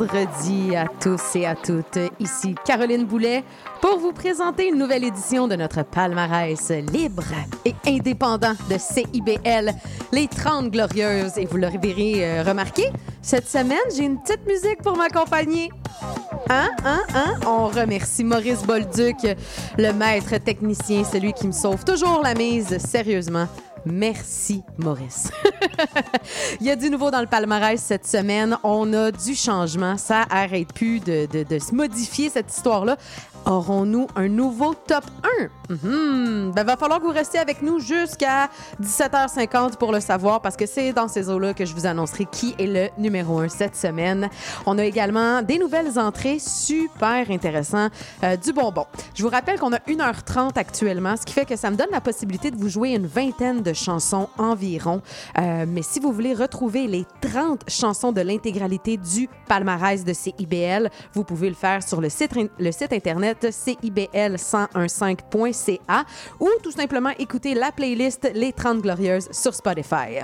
Vendredi à tous et à toutes. Ici Caroline Boulet pour vous présenter une nouvelle édition de notre palmarès libre et indépendant de CIBL, les 30 Glorieuses. Et vous l'aurez euh, remarqué, cette semaine, j'ai une petite musique pour m'accompagner. Hein, hein, hein? On remercie Maurice Bolduc, le maître technicien, celui qui me sauve toujours la mise, sérieusement. Merci, Maurice. Il y a du nouveau dans le palmarès cette semaine. On a du changement. Ça arrête plus de, de se modifier, cette histoire-là aurons-nous un nouveau top 1? Mm ben, va falloir que vous restiez avec nous jusqu'à 17h50 pour le savoir parce que c'est dans ces eaux-là que je vous annoncerai qui est le numéro 1 cette semaine. On a également des nouvelles entrées super intéressantes, euh, du bonbon. Je vous rappelle qu'on a 1h30 actuellement, ce qui fait que ça me donne la possibilité de vous jouer une vingtaine de chansons environ. Euh, mais si vous voulez retrouver les 30 chansons de l'intégralité du palmarès de CIBL, vous pouvez le faire sur le site, le site internet cibl1015.ca ou tout simplement écouter la playlist Les 30 Glorieuses sur Spotify.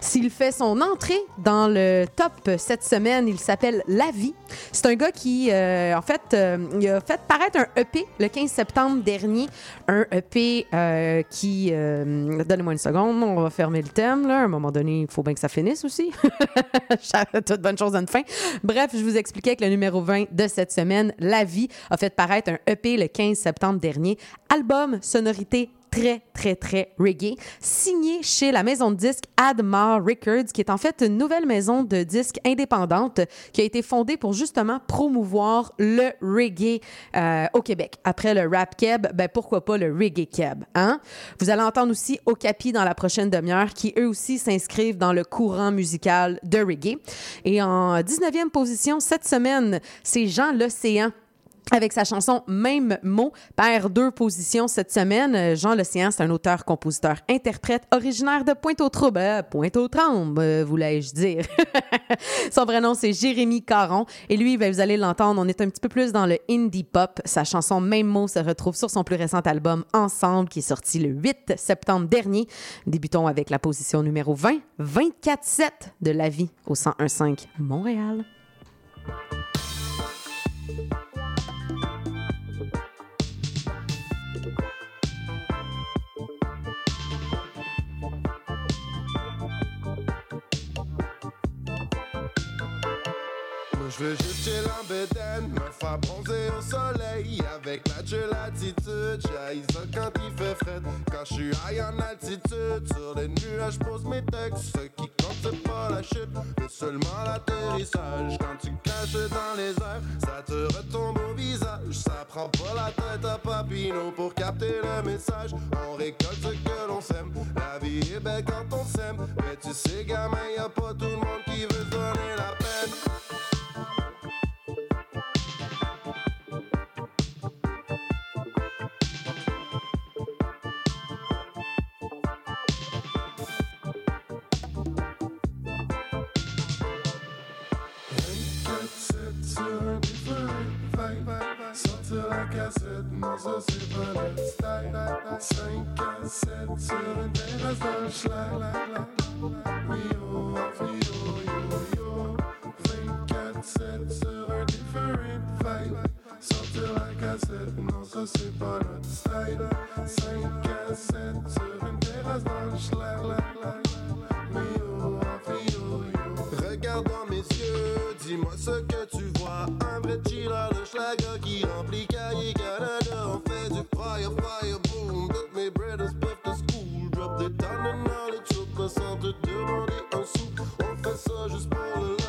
S'il fait son entrée dans le top cette semaine, il s'appelle La Vie. C'est un gars qui, euh, en fait, euh, a fait paraître un EP le 15 septembre dernier. Un EP euh, qui... Donnez-moi une seconde, on va fermer le thème. Là. À un moment donné, il faut bien que ça finisse aussi. Toute bonne chose à une fin. Bref, je vous expliquais que le numéro 20 de cette semaine, La Vie, a fait paraître un EP le 15 septembre dernier. Album sonorité très, très, très reggae, signé chez la maison de disques Admar Records, qui est en fait une nouvelle maison de disques indépendante qui a été fondée pour justement promouvoir le reggae euh, au Québec. Après le rap keb, ben pourquoi pas le reggae keb, hein? Vous allez entendre aussi Okapi dans la prochaine demi-heure, qui eux aussi s'inscrivent dans le courant musical de reggae. Et en 19e position cette semaine, c'est Jean L'Océan avec sa chanson Même mot, perd deux positions cette semaine. Jean L'Océan, c'est un auteur, compositeur, interprète originaire de Pointe-aux-Trembles. Euh, Pointe-aux-Trembles, euh, voulais-je dire. Son vrai nom, c'est Jérémy Caron. Et lui, ben, vous allez l'entendre, on est un petit peu plus dans le indie pop. Sa chanson Même mot se retrouve sur son plus récent album Ensemble, qui est sorti le 8 septembre dernier. Débutons avec la position numéro 20, 24-7 de La vie au 101.5 Montréal. Veux juste chill en me faire bronzer au soleil Avec la latitude, j'haïs quand il fait frais. Quand je suis high en altitude, sur les nuages pose mes textes Ce qui compte c'est pas la chute, mais seulement l'atterrissage. Quand tu caches dans les airs, ça te retombe au visage. Ça prend pas la tête à Papineau pour capter le message. On récolte ce que l'on sème, la vie est belle quand on s'aime. Mais tu sais gamin, y a pas tout le monde qui veut donner la peine cassette, non ça c'est pas le style. 5 à 7 sur une terrasse schlag Oui oh, oh, yo yo 24 7 sur un different vibe. La cassette, non ça c'est pas notre style. 5 à 7 sur une terrasse dans le yo Regarde dans mes yeux, dis-moi ce que tu vois Vrai chiller de schlager qui remplit cahier Canada. On fait du fire, fire, boom. Toutes mes brothers peuvent de school. Drop des tonnes de knowledge Au sans te demander un sou. On fait ça juste pour le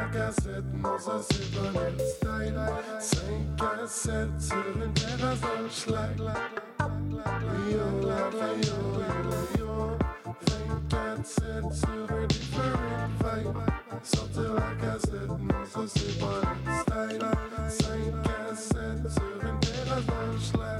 5 à 7 dans un Sibonel style 5 à 7 sur une terrasse dans le schlag Yo, la, la, yo, la, yo 24, 7 sur un different vibe Sortir la cassette, non ça c'est pas style 5 à 7 sur une terrasse dans le schlag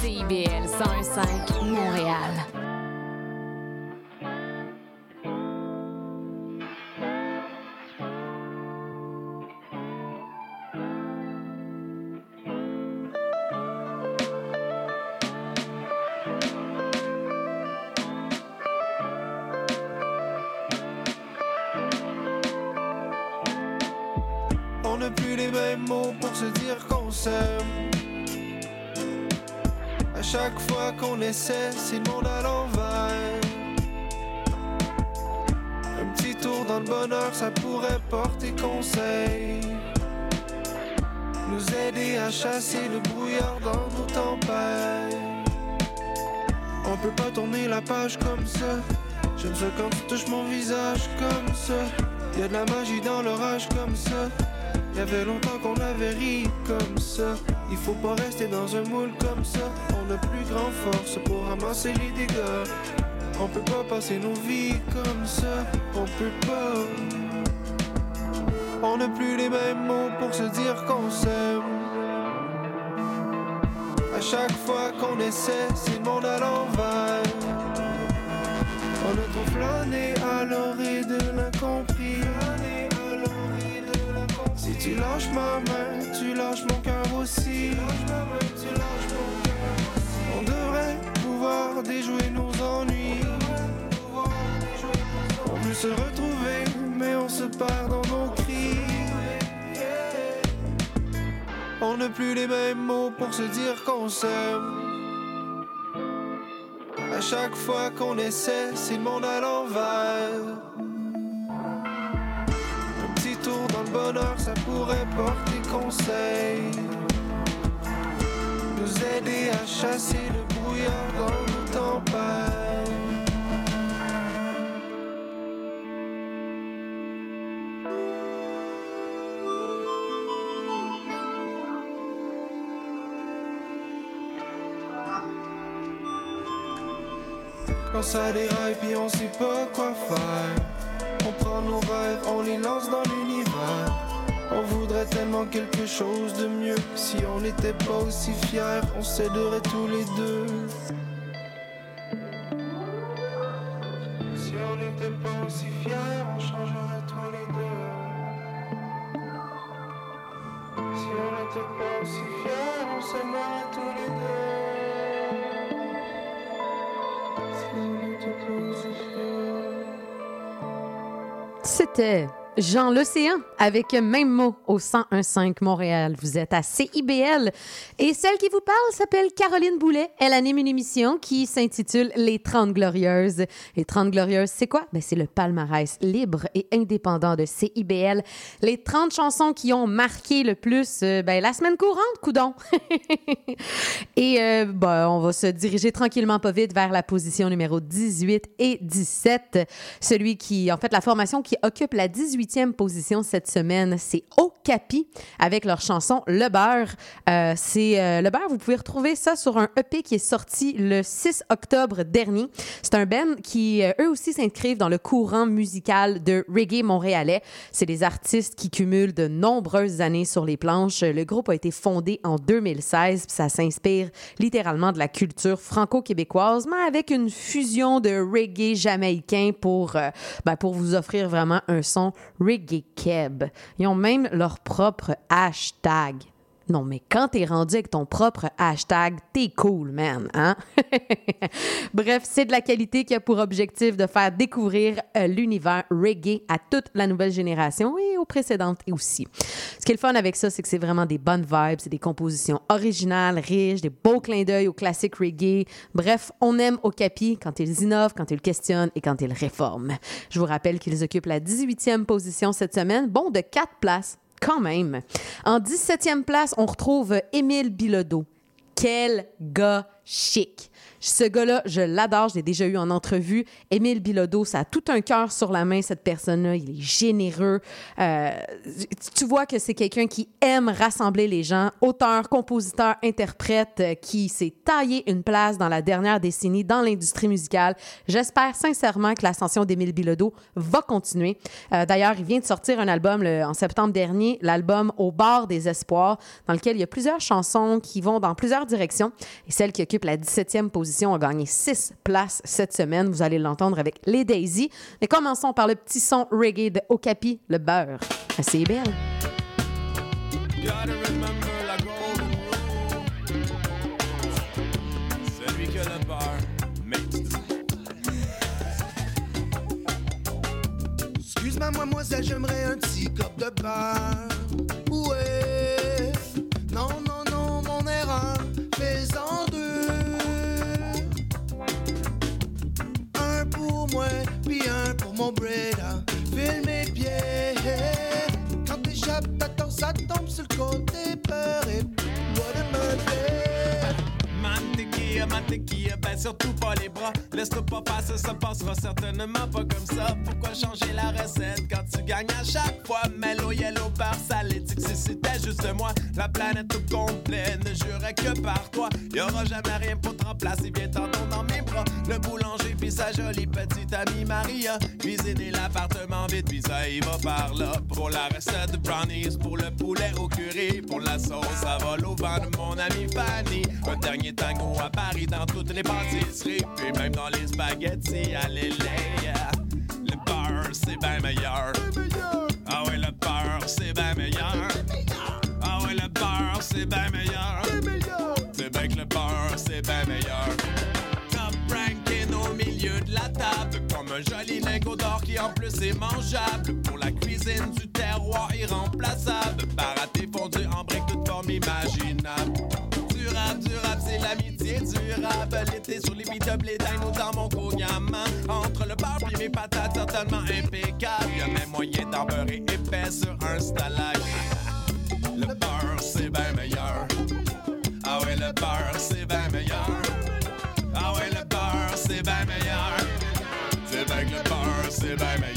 CIBL 101.5 Montréal. Pour se dire qu'on s'aime. À chaque fois qu'on essaie, c'est le monde à l'envers. Un petit tour dans le bonheur, ça pourrait porter conseil. Nous aider à chasser le brouillard dans nos tempêtes. On peut pas tourner la page comme ça. J'aime ça quand tu touches mon visage comme ça. Y a de la magie dans l'orage comme ça. Y avait longtemps qu'on avait ri comme ça. Il faut pas rester dans un moule comme ça. On a plus grand force pour ramasser les dégâts. On peut pas passer nos vies comme ça. On peut pas. On n'a plus les mêmes mots pour se dire qu'on s'aime. À chaque fois qu'on essaie, c'est le monde à l'envers. On a trop flâné à l'orée de l'incompris. Tu lâches ma main, tu lâches mon cœur aussi. On devrait pouvoir déjouer nos ennuis. On veut se retrouver, mais on se perd dans nos cris. On n'a plus les mêmes mots pour se dire qu'on s'aime. À chaque fois qu'on essaie, c'est le monde à. Bonheur, ça pourrait porter conseil. Nous aider à chasser le brouillard dans nos tempêtes. Quand ça déraille puis on sait pas quoi faire On prend nos rêves, on les lance dans l'univers On voudrait tellement quelque chose de mieux. Si on n'était pas aussi fiers, on s'aiderait tous les deux. Si on n'était pas aussi fiers, on changerait tous les deux. Si on n'était pas aussi fiers, on s'aimerait tous les deux. Si on n'était pas aussi fiers. C'était Jean l'Océan avec même mot au 1015 Montréal. Vous êtes à CIBL et celle qui vous parle s'appelle Caroline Boulet. Elle anime une émission qui s'intitule Les 30 Glorieuses. Les 30 Glorieuses, c'est quoi? Ben, c'est le palmarès libre et indépendant de CIBL. Les 30 chansons qui ont marqué le plus euh, ben, la semaine courante, coudon. et euh, ben, on va se diriger tranquillement pas vite vers la position numéro 18 et 17. Celui qui, en fait, la formation qui occupe la 18e position cette semaine, c'est Okapi avec leur chanson Le Beurre. Euh, c'est euh, Le Beurre, vous pouvez retrouver ça sur un EP qui est sorti le 6 octobre dernier. C'est un band qui, euh, eux aussi, s'inscrivent dans le courant musical de reggae montréalais. C'est des artistes qui cumulent de nombreuses années sur les planches. Le groupe a été fondé en 2016, puis ça s'inspire littéralement de la culture franco-québécoise, mais avec une fusion de reggae jamaïcain pour, euh, ben, pour vous offrir vraiment un son reggae keb. Ils ont même leur propre hashtag. Non, mais quand t'es rendu avec ton propre hashtag, t'es cool, man, hein? Bref, c'est de la qualité qui a pour objectif de faire découvrir euh, l'univers reggae à toute la nouvelle génération et aux précédentes aussi. Ce qui est le fun avec ça, c'est que c'est vraiment des bonnes vibes, c'est des compositions originales, riches, des beaux clins d'œil au classique reggae. Bref, on aime Okapi quand ils innovent, quand ils questionnent et quand ils réforment. Je vous rappelle qu'ils occupent la 18e position cette semaine, bon, de 4 places quand même. En 17e place, on retrouve Émile Bilodeau. Quel gars chic. Ce gars-là, je l'adore, je l'ai déjà eu en entrevue. Émile Bilodeau, ça a tout un cœur sur la main, cette personne-là. Il est généreux. Euh, tu vois que c'est quelqu'un qui aime rassembler les gens. Auteur, compositeur, interprète, euh, qui s'est taillé une place dans la dernière décennie dans l'industrie musicale. J'espère sincèrement que l'ascension d'Émile Bilodeau va continuer. Euh, D'ailleurs, il vient de sortir un album en septembre dernier, l'album Au bord des espoirs, dans lequel il y a plusieurs chansons qui vont dans plusieurs directions. Et celle qui occupe la 17e position a gagné 6 places cette semaine. Vous allez l'entendre avec les Daisy. Mais commençons par le petit son reggae de Okapi, le beurre. C'est belle. Gotta remember la golden rule. Celui que le bar mate. Excuse mademoiselle, j'aimerais un petit cop de beurre. Ouais. Non, non, mon breda. File mes pieds. Quand t'échappes, t'attends, ça tombe sur le côté peur et what a murder. Mantequilla, mantequilla, ben surtout pas les bras. Laisse-toi pas passer, ça passera certainement pas comme ça. Pourquoi changer la recette quand tu gagnes à chaque fois? Mellow, yellow, bar salé, dis que si c'était juste moi, la planète tout complet ne jurait que par toi. Y'aura jamais rien pour te remplacer, viens t'entendre dans mes bras. Le boulanger puis sa jolie petite amie Maria. Cuisiner l'appartement vite, puis ça y va par là. Pour la recette de brownies, pour le poulet au curry, pour la sauce, ça vole au vent de mon ami Fanny. Un dernier tango à Paris dans toutes les pâtisseries, puis même dans les spaghettis à l'élève. Le beurre, c'est bien meilleur. En plus est mangeable. Pour la cuisine du terroir irremplaçable, baraté fondu en briques toute forme imaginable. Durable, durable, c'est l'amitié durable. L'été sur les beat-up, les dinos dans mon konyama. Entre le beurre et mes patates, certainement impeccable. Y'a même moyen d'en beurrer épais sur un stalag. Le beurre, c'est bien meilleur. Ah ouais, le beurre, c'est bien meilleur. Ah ouais, le beurre, c'est bien meilleur. Beurre, c'est bien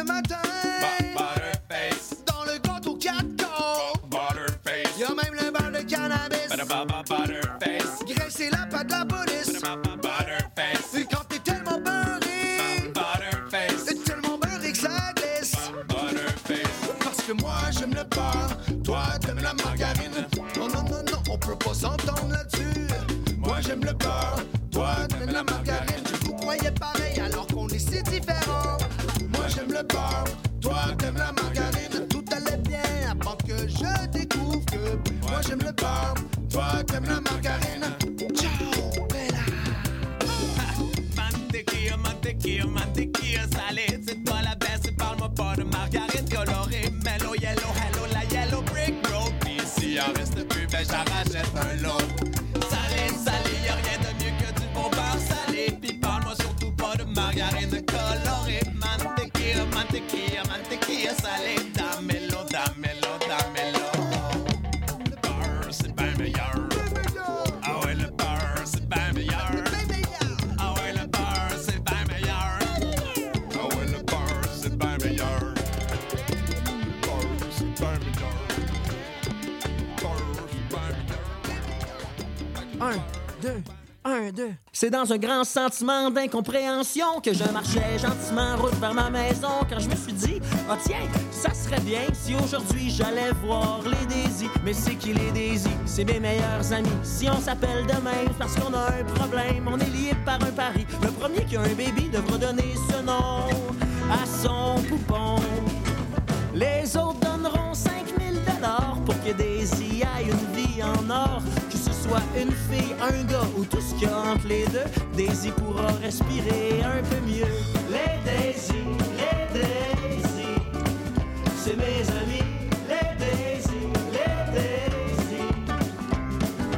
le matin, Butterface. dans le 4 corps. Butterface. Y'a même le beurre de cannabis. Butterbaba Butterface. Graisser la patte de la. Beurre, toi t'aimes la margarine. Ciao, bella. Mantequilla, mantequilla, mantequilla salée. C'est toi la baisse, parle-moi pas de margarine colorée. Mellow, yellow, hello, la yellow brick road. Puis s'il en reste plus, ben j'en rachète un lot. Salé, salé, y'a rien de mieux que du bon beurre salé. Puis parle-moi surtout pas de margarine colorée. Mantequilla, mantequilla, mantequilla salée. C'est dans un grand sentiment d'incompréhension que je marchais gentiment route vers ma maison quand je me suis dit, ah tiens, ça serait bien si aujourd'hui j'allais voir les Daisy. Mais c'est qui les Daisy? C'est mes meilleurs amis. Si on s'appelle demain parce qu'on a un problème, on est lié par un pari. Le premier qui a un baby devra donner ce nom à son poupon. Les autres donneront 5000 dollars pour que Daisy soit une fille, un gars ou tout ce qu'il y a entre les deux, Daisy pourra respirer un peu mieux. Les Daisy, les Daisy, c'est mes amis. Les Daisy, les Daisy.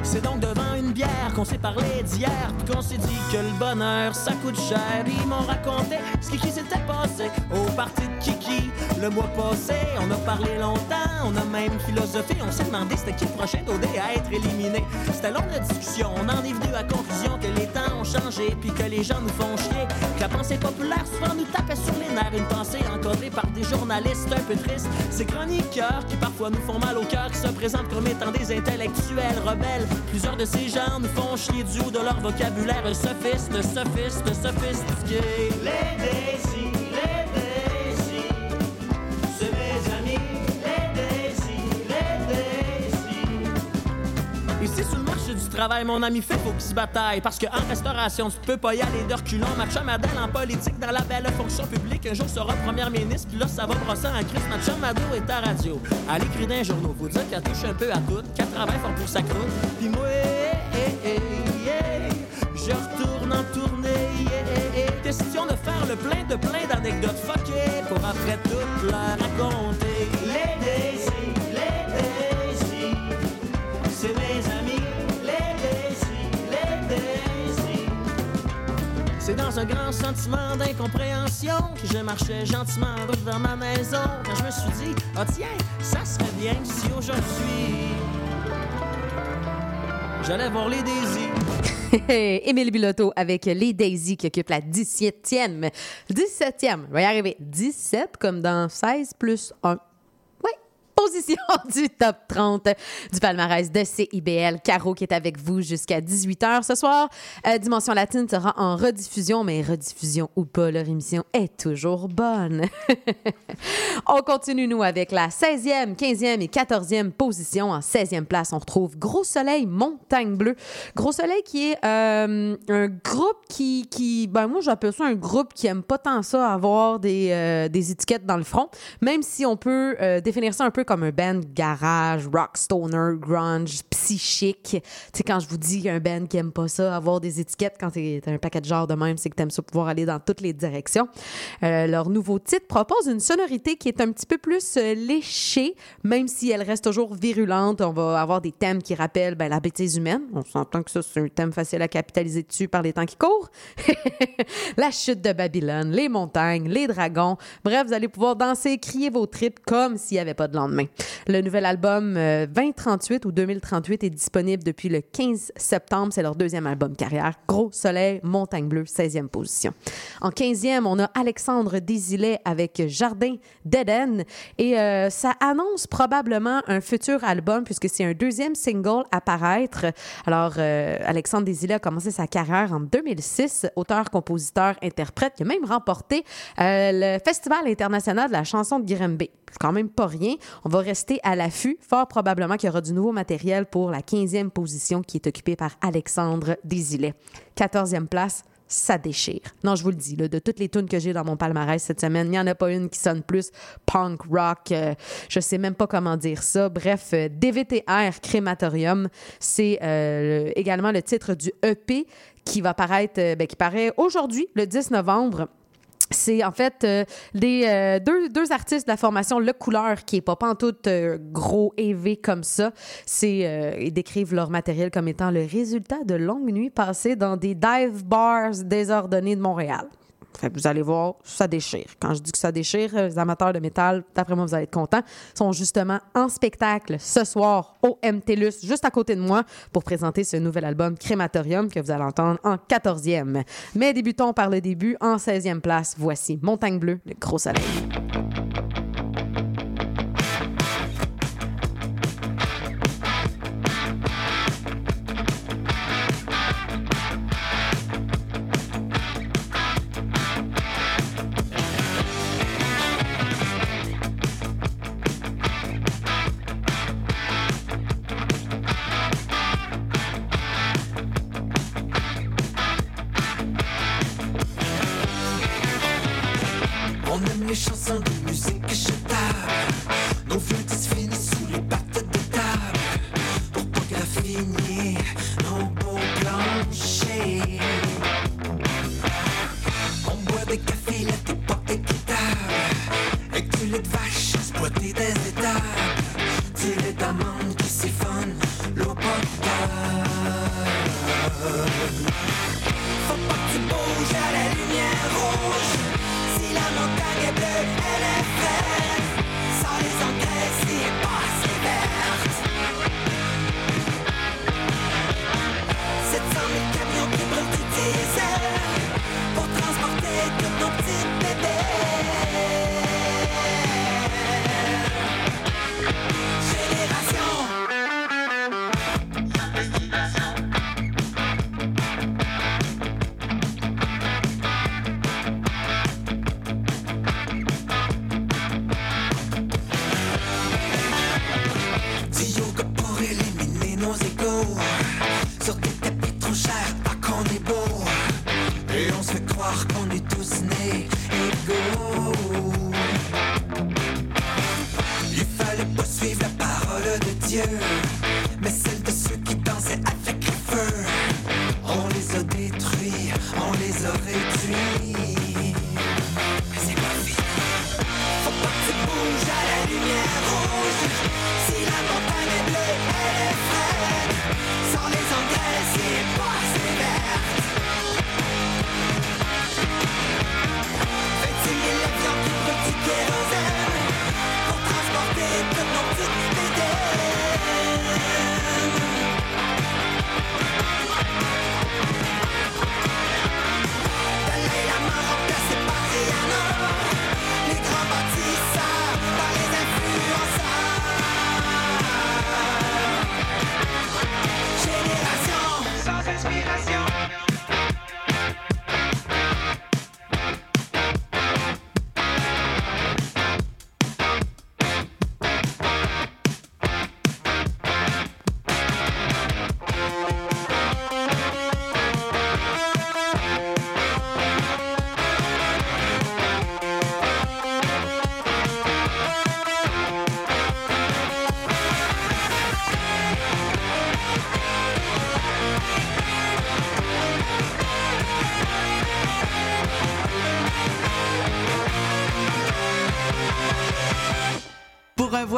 C'est donc devant une bière qu'on s'est parlé d'hier, puis qu'on s'est dit que le bonheur ça coûte cher. Ils m'ont raconté ce qui s'était passé au parti de Kiki le mois passé. On a parlé longtemps, on a même philosophé. On s'est demandé c'était qui le prochain d'OD à être éliminé. C'était long la discussion, on en est venu à la conclusion que les temps ont changé, puis que les gens nous font chier. Que la pensée populaire souvent nous tapait sur les nerfs. Une pensée encodée par des journalistes un peu tristes. Ces chroniqueurs qui parfois nous font mal au cœur, qui se présentent comme étant des intellectuels rebelles. Plusieurs de ces gens nous font chier du haut de leur vocabulaire sophiste, sophiste, Daisy, les Ici, sur le marché du travail, mon ami fait faut qu'il se bataille. Parce qu'en restauration, tu peux pas y aller de reculons. Ma chum Adèle en politique, dans la belle fonction publique, un jour sera première ministre, puis là, ça va brosser en crise. Ma chum est à radio. Elle écrit dans les journaux, faut dire qu'elle touche un peu à tout, qu'elle travaille fort pour sa croûte. Puis moi, eh, eh, eh, je retourne en tournée. Question de faire le plein de plein d'anecdotes fuckées pour après tout la raconter. Dans un grand sentiment d'incompréhension que je marchais gentiment en route vers ma maison. Quand je me suis dit, ah tiens, ça serait bien si aujourd'hui j'allais voir les Daisy. Émile Biloto avec les Daisy qui occupe la 17e. 17e, je vais y arriver. 17 comme dans 16 plus 1. Position du top 30 du palmarès de CIBL. Caro qui est avec vous jusqu'à 18h ce soir. Euh, Dimension Latine sera en rediffusion, mais rediffusion ou pas, leur émission est toujours bonne. on continue, nous, avec la 16e, 15e et 14e position. En 16e place, on retrouve Gros Soleil, Montagne Bleue. Gros Soleil qui est euh, un groupe qui, qui ben moi, j'appelle ça un groupe qui aime pas tant ça avoir des, euh, des étiquettes dans le front, même si on peut définir ça un peu comme un band garage, rock stoner, grunge, psychique. Tu sais, quand je vous dis un band qui aime pas ça, avoir des étiquettes quand t'es un paquet de genre de même, c'est que t'aimes ça pouvoir aller dans toutes les directions. Euh, leur nouveau titre propose une sonorité qui est un petit peu plus euh, léchée, même si elle reste toujours virulente. On va avoir des thèmes qui rappellent ben, la bêtise humaine. On s'entend que ça, c'est un thème facile à capitaliser dessus par les temps qui courent. la chute de Babylone, les montagnes, les dragons. Bref, vous allez pouvoir danser, crier vos tripes comme s'il n'y avait pas de lendemain. Le nouvel album euh, 2038 ou 2038 est disponible depuis le 15 septembre. C'est leur deuxième album carrière. Gros Soleil, Montagne Bleue, 16e position. En 15e, on a Alexandre Désilet avec Jardin d'Éden. Et euh, ça annonce probablement un futur album puisque c'est un deuxième single à paraître. Alors, euh, Alexandre Désilet a commencé sa carrière en 2006, auteur, compositeur, interprète. Il a même remporté euh, le Festival international de la chanson de Grimby. Quand même pas rien. On va rester à l'affût. Fort probablement qu'il y aura du nouveau matériel pour la 15e position qui est occupée par Alexandre Désilet. 14e place, ça déchire. Non, je vous le dis, de toutes les tunes que j'ai dans mon palmarès cette semaine, il n'y en a pas une qui sonne plus punk rock. euh, je sais même pas comment dire ça. Bref, euh, DVTR Crématorium, c'est euh, le- également le titre du EP qui va paraître, euh, ben, qui paraît aujourd'hui, le 10 novembre. C'est en fait euh, les euh, deux, deux artistes de la formation Le Couleur, qui est pas tout gros EV comme ça. C'est euh, ils décrivent leur matériel comme étant le résultat de longues nuits passées dans des dive bars désordonnés de Montréal. Vous allez voir, ça déchire. Quand je dis que ça déchire, les amateurs de métal, d'après moi, vous allez être contents, sont justement en spectacle ce soir au MTLUS, juste à côté de moi, pour présenter ce nouvel album Crématorium que vous allez entendre en 14e. Mais débutons par le début. En 16e place, voici Montagne Bleue, le gros soleil.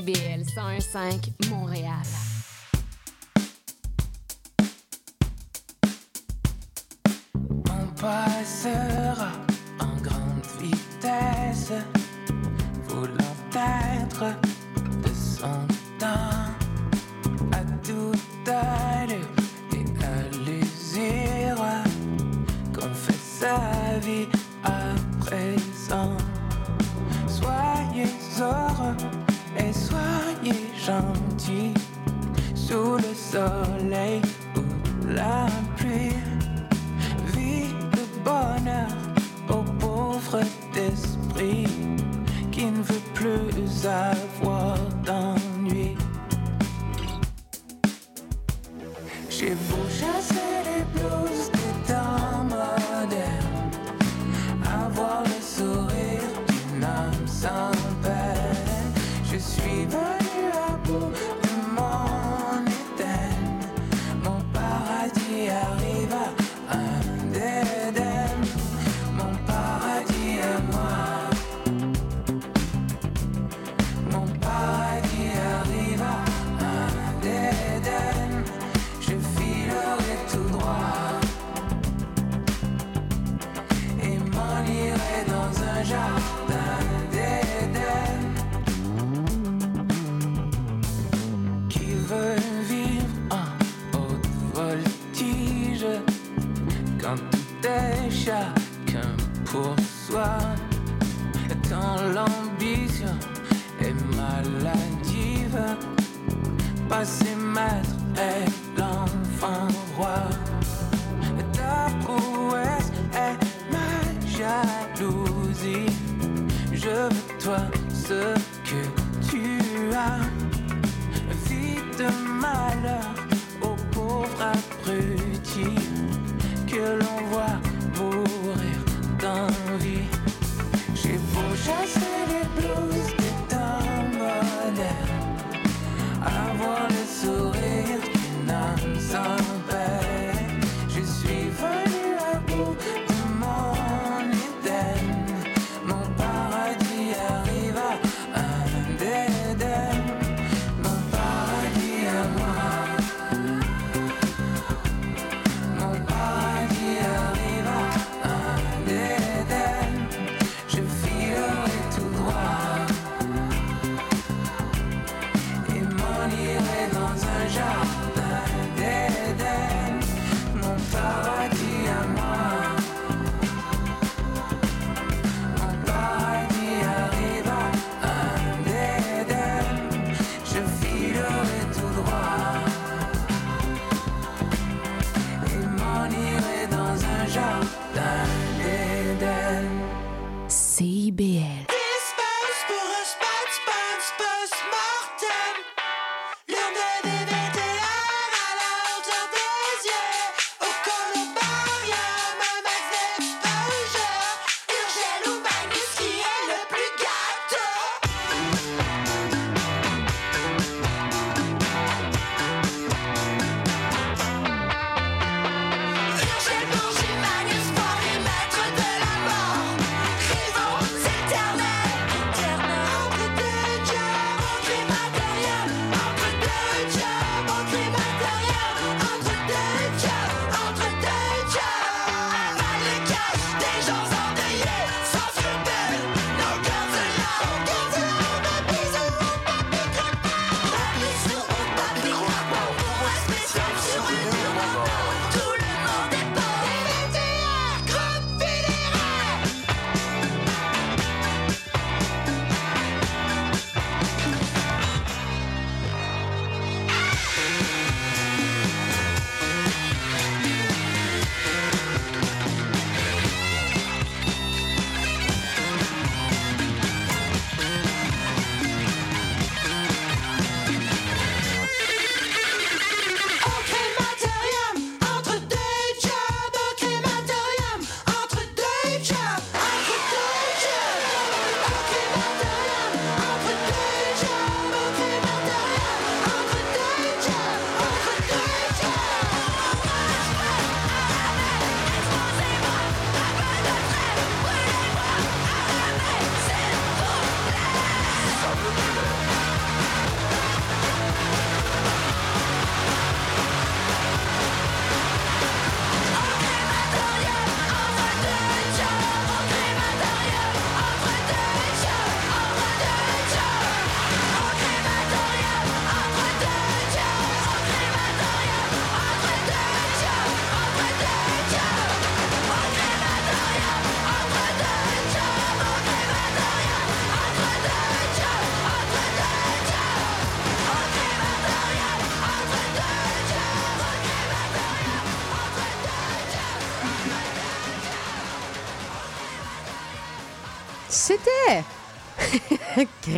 CIBL 101.5 Montréal. On passera en grande vitesse, voulant être de son temps, à toute allure et à l'usure, qu'on fait sa vie à présent. Soyez heureux gentils sous le soleil ou la pluie. Vie de bonheur aux pauvres d'esprit qui ne veut plus avoir d'ennui. J'ai beau chasser les blues des temps modernes, avoir le sourire d'une âme sans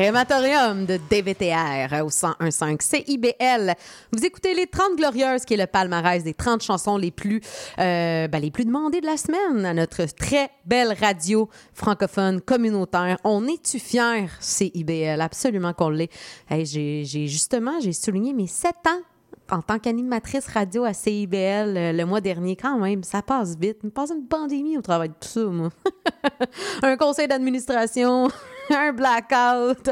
crématorium de DVTR au 101.5 CIBL. Vous écoutez les 30 Glorieuses, qui est le palmarès des 30 chansons les plus, euh, ben, les plus demandées de la semaine à notre très belle radio francophone communautaire. On est-tu fiers, CIBL? Absolument qu'on l'est. J'ai justement, j'ai souligné mes 7 ans en tant qu'animatrice radio à CIBL euh, le mois dernier, quand même, ça passe vite. Il me passe une pandémie au travail de tout ça, moi. un conseil d'administration, un blackout,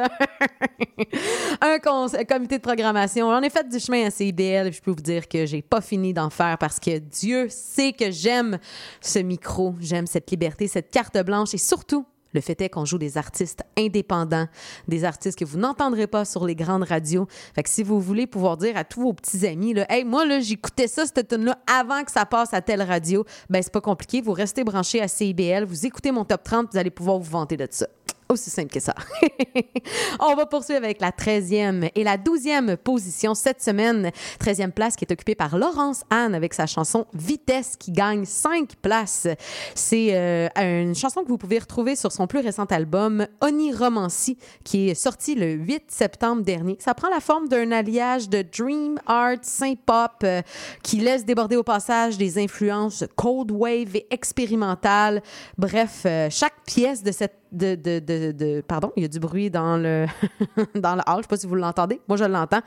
un, comité de programmation. On a fait du chemin à CIBL et je peux vous dire que j'ai pas fini d'en faire parce que Dieu sait que j'aime ce micro, j'aime cette liberté, cette carte blanche et surtout le fait est qu'on joue des artistes indépendants, des artistes que vous n'entendrez pas sur les grandes radios. Fait si vous voulez pouvoir dire à tous vos petits amis, hey, moi, là, j'écoutais ça, cette tune-là, avant que ça passe à telle radio, ben, c'est pas compliqué. Vous restez branchés à CIBL, vous écoutez mon top 30, vous allez pouvoir vous vanter de ça. Aussi simple que ça. On va poursuivre avec la 13e et la 12e position cette semaine. 13e place qui est occupée par Laurence Anne avec sa chanson Vitesse qui gagne 5 places. C'est euh, une chanson que vous pouvez retrouver sur son plus récent album Oni Romancy qui est sorti le 8 septembre dernier. Ça prend la forme d'un alliage de dream art, synth-pop euh, qui laisse déborder au passage des influences cold wave et expérimentales. Bref, euh, chaque pièce de cette de, de, de, de- pardon, il y a du bruit dans le dans le hall, je sais pas si vous l'entendez. Moi je l'entends.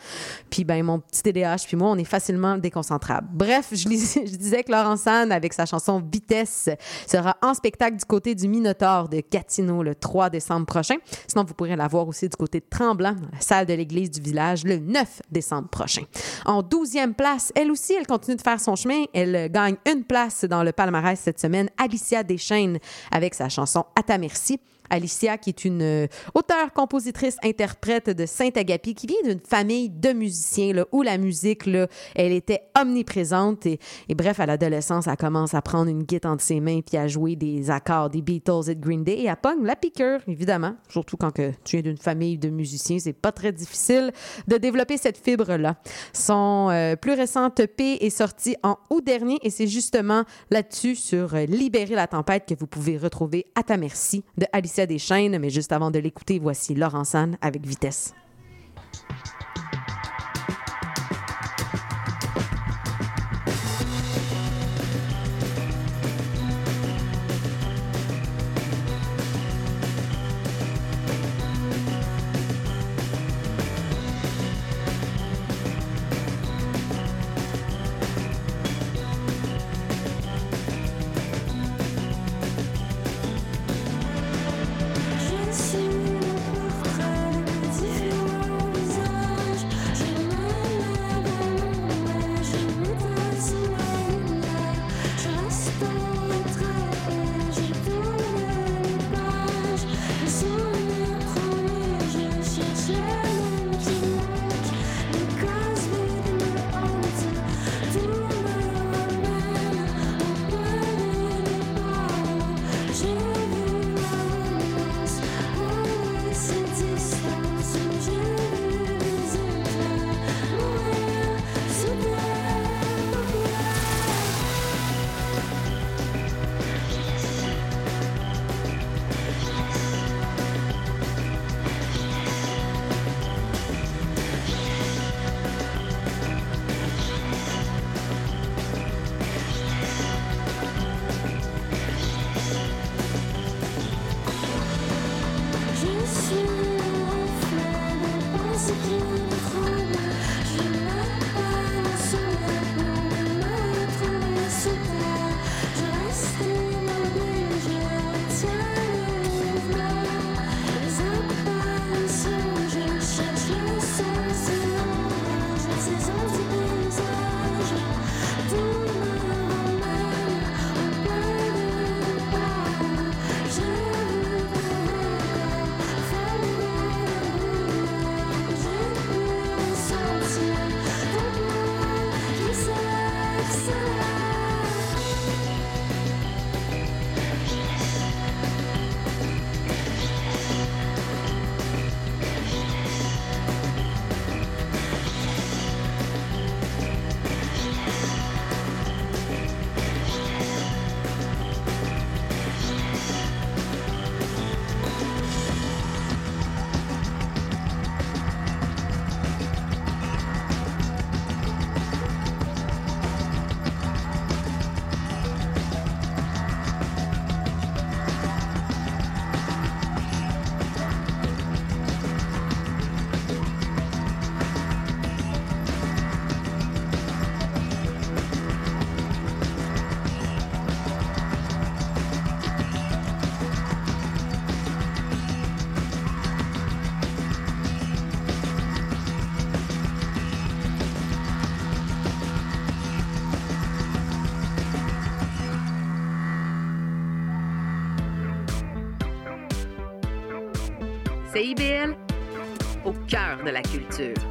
Puis ben mon petit TDAH puis moi on est facilement déconcentrables. Bref, je, disais que Laurence Anne avec sa chanson Vitesse sera en spectacle du côté du Minotaure de Gatineau le 3 décembre prochain. Sinon vous pourrez la voir aussi du côté de Tremblant, la salle de l'église du village le 9 décembre prochain. En 12e place, elle aussi elle continue de faire son chemin, elle gagne une place dans le palmarès cette semaine, Alicia Deschaines avec sa chanson À ta merci. Alicia, qui est une euh, auteure, compositrice, interprète de Saint-Agapi, qui vient d'une famille de musiciens là, où la musique, là, elle était omniprésente. Et, et bref, à l'adolescence, elle commence à prendre une guitare entre ses mains puis à jouer des accords des Beatles et de Green Day. Et elle pogne la piqûre, évidemment. Surtout quand que tu viens d'une famille de musiciens, c'est pas très difficile de développer cette fibre-là. Son euh, plus récent EP est sorti en août dernier et c'est justement là-dessus, sur euh, Libérer la tempête, que vous pouvez retrouver À ta merci de Alicia Deschaines. Mais juste avant de l'écouter, voici Laurence Anne avec Vitesse. Au cœur de la culture.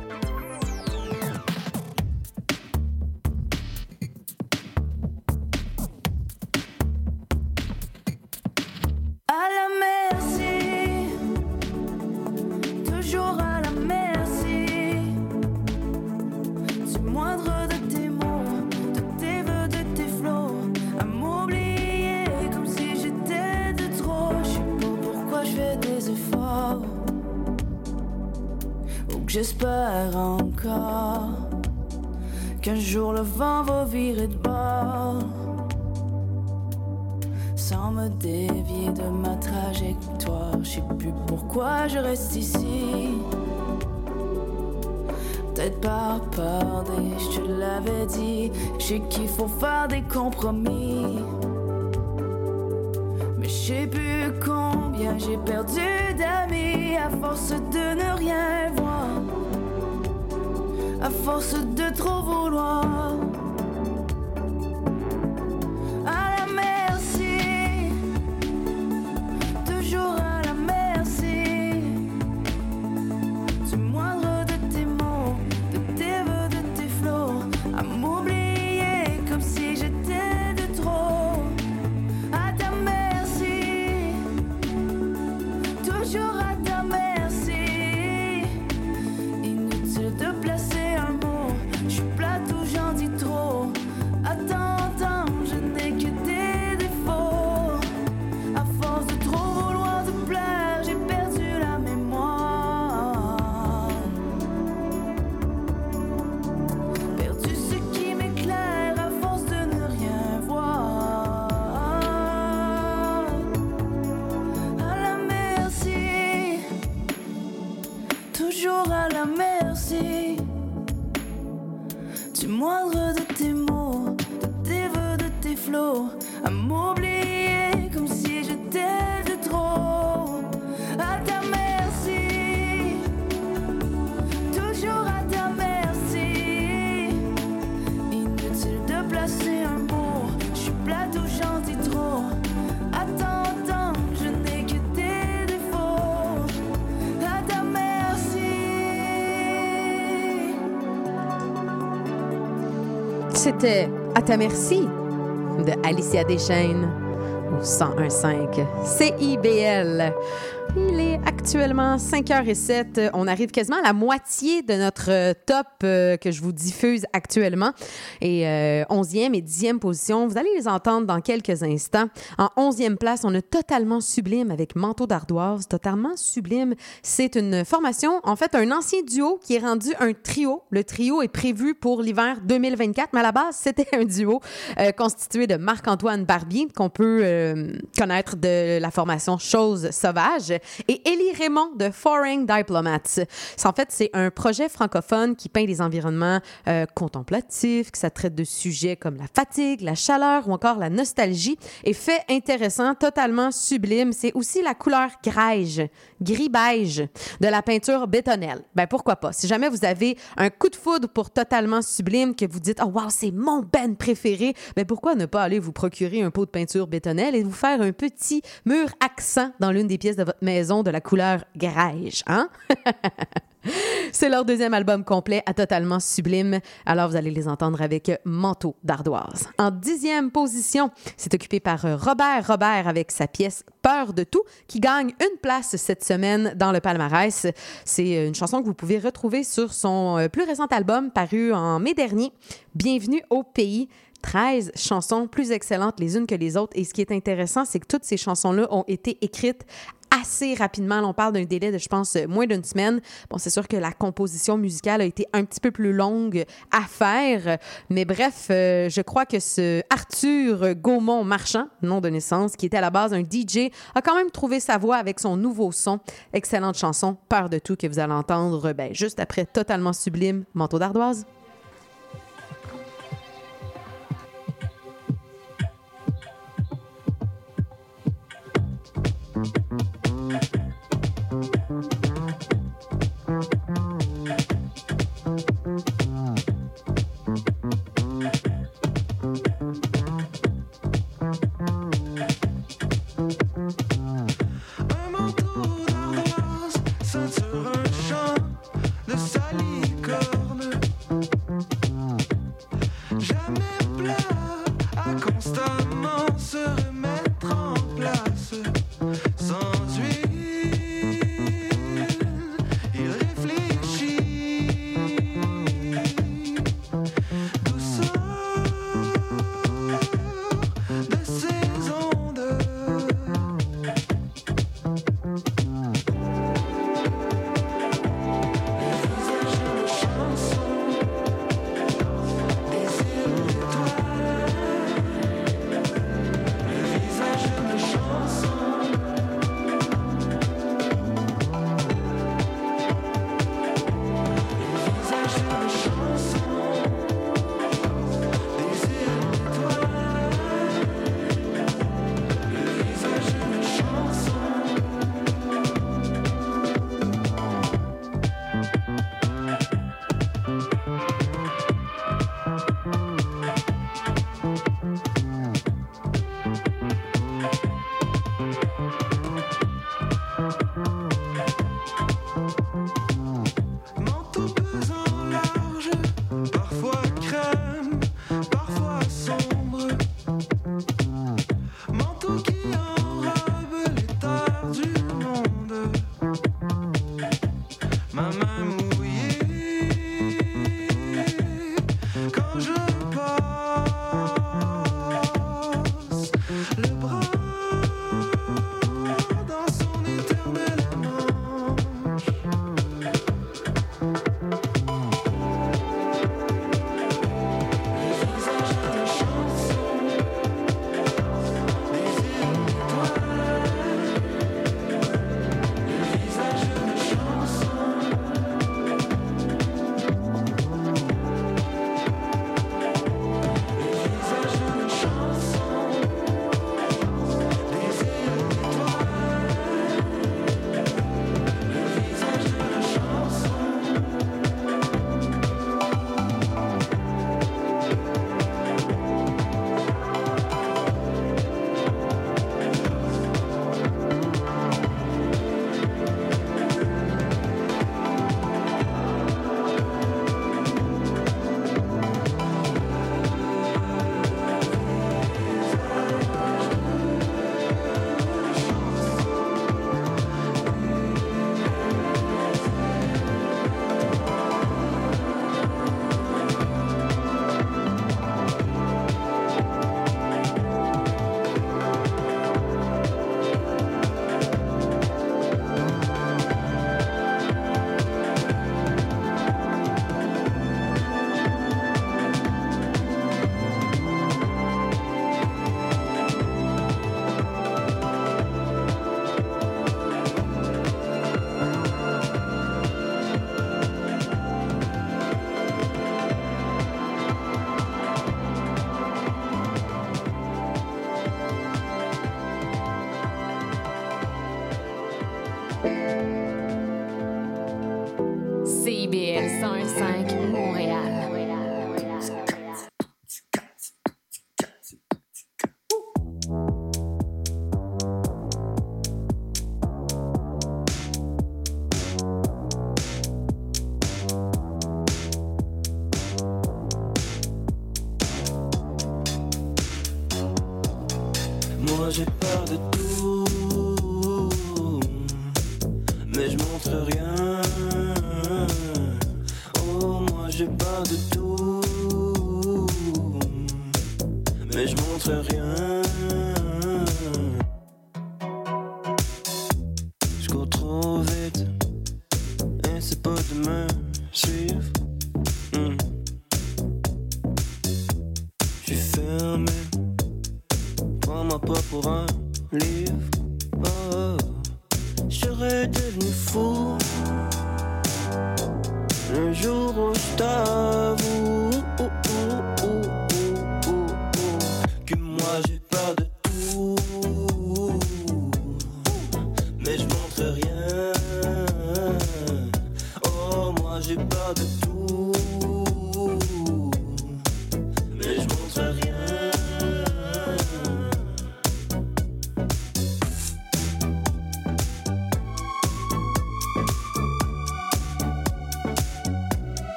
Ici. Peut-être par des, je te l'avais dit. Je sais qu'il faut faire des compromis. Mais je sais plus combien j'ai perdu d'amis à force de ne rien voir. À force de C'était À ta merci de Alicia Deschaines au 101.5 CIBL. Il est actuellement 5h07. On arrive quasiment à la moitié de notre euh, top euh, que je vous diffuse actuellement. Et euh, 11e et 10e position, vous allez les entendre dans quelques instants. En 11e place, on a Totalement Sublime avec Manteau d'ardoise. Totalement Sublime, c'est une formation, en fait, un ancien duo qui est rendu un trio. Le trio est prévu pour l'hiver 2024, mais à la base, c'était un duo euh, constitué de Marc-Antoine Barbier, qu'on peut euh, connaître de la formation Chose Sauvage, et Raymond de Foreign Diplomats. En fait, c'est un projet francophone qui peint des environnements euh, contemplatifs, que ça traite de sujets comme la fatigue, la chaleur ou encore la nostalgie. Et fait intéressant, totalement sublime, c'est aussi la couleur greige, gris-beige de la peinture bétonnelle. Ben pourquoi pas? Si jamais vous avez un coup de foudre pour totalement sublime, que vous dites « Oh wow, c'est mon ben préféré », ben pourquoi ne pas aller vous procurer un pot de peinture bétonnelle et vous faire un petit mur accent dans l'une des pièces de votre maison de la couleur greige, hein? C'est leur deuxième album complet à totalement sublime. Alors, vous allez les entendre avec Manteau d'ardoise. En dixième position, c'est occupé par Robert Robert avec sa pièce Peur de tout, qui gagne une place cette semaine dans le palmarès. C'est une chanson que vous pouvez retrouver sur son euh, plus récent album paru en mai dernier, Bienvenue au pays. 13 chansons plus excellentes les unes que les autres. Et ce qui est intéressant, c'est que toutes ces chansons-là ont été écrites assez rapidement. On parle d'un délai de, je pense, moins d'une semaine. Bon, c'est sûr que la composition musicale a été un petit peu plus longue à faire. Mais bref, euh, je crois que ce Arthur Gaumont-Marchand, nom de naissance, qui était à la base un DJ, a quand même trouvé sa voix avec son nouveau son. Excellente chanson, Peur de tout, que vous allez entendre ben, juste après Totalement Sublime, manteau d'ardoise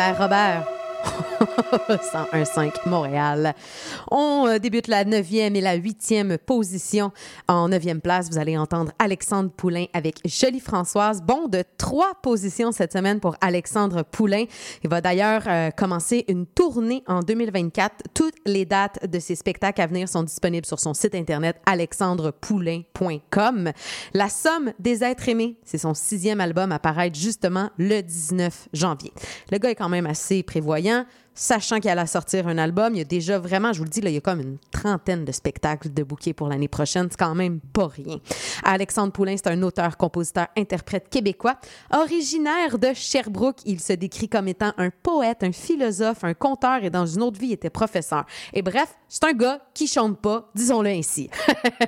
Robert Robert. 101.5 Montréal. Euh, débute la 9e et la 8e position. En 9e place, vous allez entendre Alexandre Poulain avec Jolie Françoise. Bon de trois positions cette semaine pour Alexandre Poulain. Il va d'ailleurs euh, commencer une tournée en 2024. Toutes les dates de ses spectacles à venir sont disponibles sur son site internet alexandrepoulain.com. La somme des êtres aimés, c'est son sixième album à paraître justement le 19 janvier. Le gars est quand même assez prévoyant. Sachant qu'il allait sortir un album, il y a déjà vraiment, je vous le dis, là, il y a comme une trentaine de spectacles de bouquets pour l'année prochaine. C'est quand même pas rien. Alexandre Poulain, c'est un auteur, compositeur, interprète québécois. Originaire de Sherbrooke, il se décrit comme étant un poète, un philosophe, un conteur et dans une autre vie, il était professeur. Et bref, c'est un gars qui chante pas, disons-le ainsi.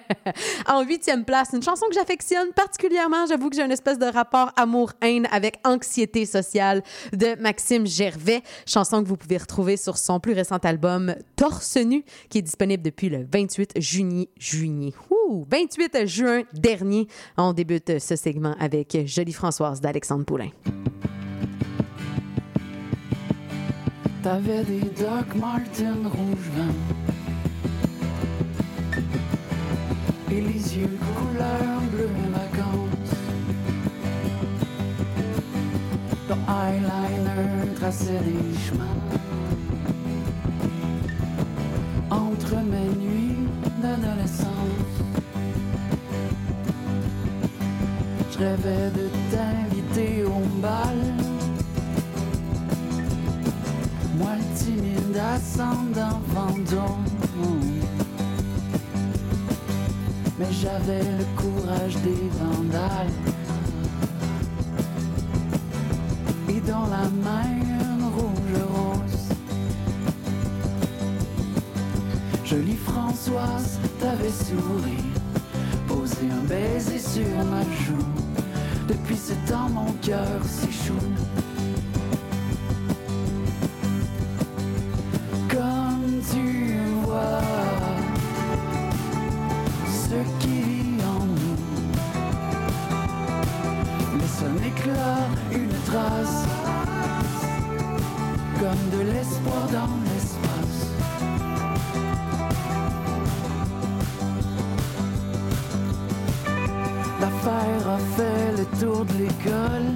en huitième place, une chanson que j'affectionne particulièrement. J'avoue que j'ai une espèce de rapport amour-haine avec Anxiété sociale de Maxime Gervais. Chanson que vous pouvez retrouver sur son plus récent album Torse nu, qui est disponible depuis le 28 juillet. juillet ouh, 28 juin dernier. On débute ce segment avec Jolie Françoise d'Alexandre Poulain. T'avais des Martin rouge Et les yeux couleur bleu vacances Ton eyeliner des chemins Entre mes nuits d'adolescence Je rêvais de t'inviter au bal. Moi le timide ascendant fantôme. Mais j'avais le courage des vandales. Et dans la main Françoise t'avait souri, posé un baiser sur ma joue. Depuis ce temps, mon cœur s'échoue. Comme tu vois ce qui vit en nous, laisse un éclat, une trace, comme de l'espoir dans l'école.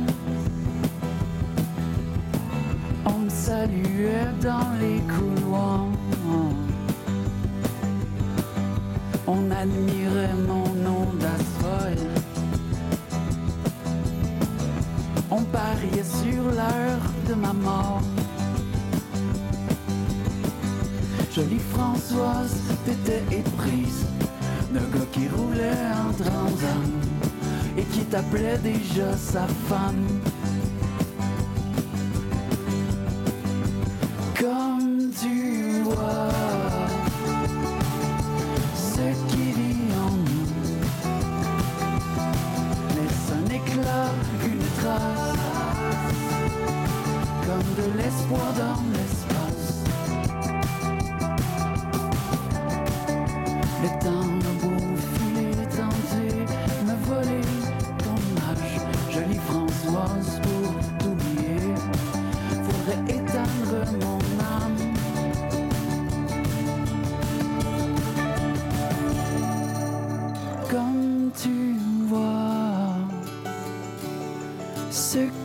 On me saluait dans les couloirs. On admirait mon nom d'asphalte. On pariait sur l'heure de ma mort. Jolie Françoise, t'étais éprise d'un gars qui roulait en transam et qui t'appelait déjà sa femme.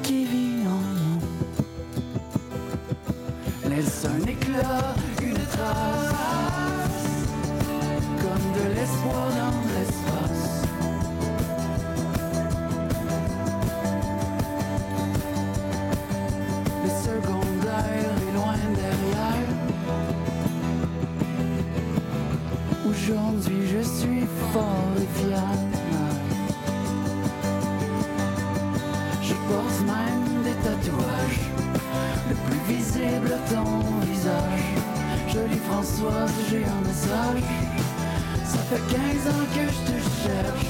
Qui vit en nous laisse un éclat, une trace comme de l'espoir dans l'espace. Le secondaire est loin derrière. Aujourd'hui, je suis fort et fier. Le plus visible ton visage. Jolie Françoise, j'ai un message. Ça fait 15 ans que je te cherche.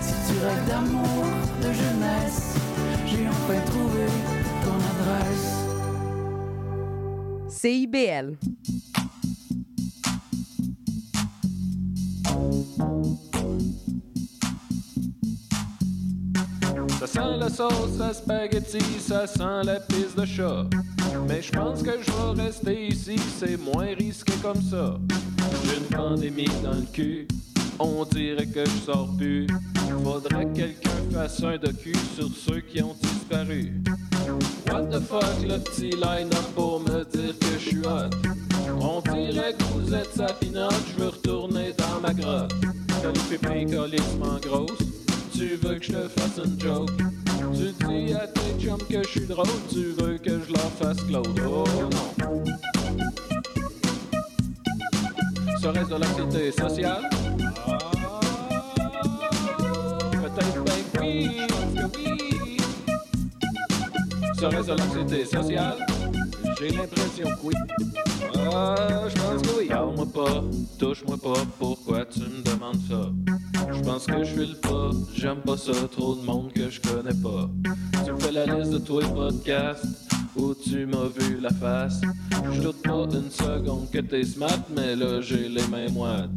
Si tu rêves d'amour, de jeunesse, j'ai enfin trouvé ton adresse. CIBL. Spaghetti, ça sent la pisse de chat. Mais je pense que je vais rester ici, c'est moins risqué comme ça. J'ai une pandémie dans le cul, on dirait que je sors plus. Faudrait que quelqu'un fasse un docu sur ceux qui ont disparu. What the fuck, le petit line-up pour me dire que je suis hot? On dirait que vous êtes sa je veux retourner dans ma grotte. T'as le pépé colissement grosse, tu veux que je te fasse une joke? Tu dis à tes chums que je suis drôle, tu veux que je leur fasse Claude. Oh non. Serait-ce de l'anxiété sociale? Ah, Peut-être ben oui, pense que oui. Serait-ce de l'anxiété sociale? J'ai l'impression que oui. Ah, je pense que oui. Parle-moi pas, touche-moi pas, pourquoi tu me demandes ça? Je pense que je suis le pas, j'aime pas ça, trop de monde que je connais pas. Tu me fais la liste de tous les podcasts où tu m'as vu la face. Je pas une seconde que t'es smart, mais là j'ai les mains moites.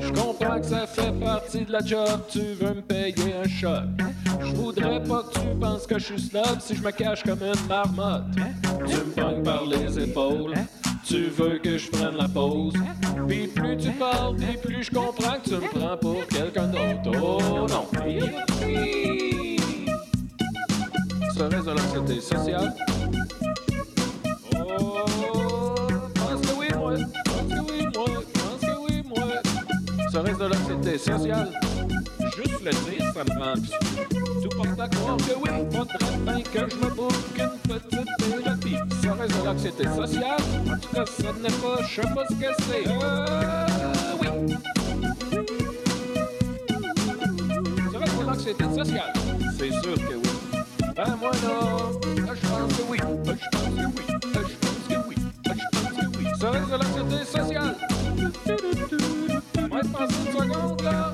Je comprends que ça fait partie de la job, tu veux me payer un choc. Je voudrais pas que tu penses que je suis snob si je me cache comme une marmotte. Tu me pognes par les épaules. Tu veux que je prenne la pause Puis plus tu parles, puis plus je comprends que tu me prends pour quelqu'un d'autre Oh non Serait-ce de l'anxiété sociale? Moi Serait-ce de l'anxiété sociale? Juste le dire, ça me Tout porte à croire que oui, que je me petite thérapie. Serait-ce de l'anxiété sociale? En tout ça n'est pas, je sais pas ce que oui. Serait-ce de l'anxiété sociale? C'est sûr que oui. Ben moi je pense que oui. Service de l'anxiété sociale. On va être une seconde, là.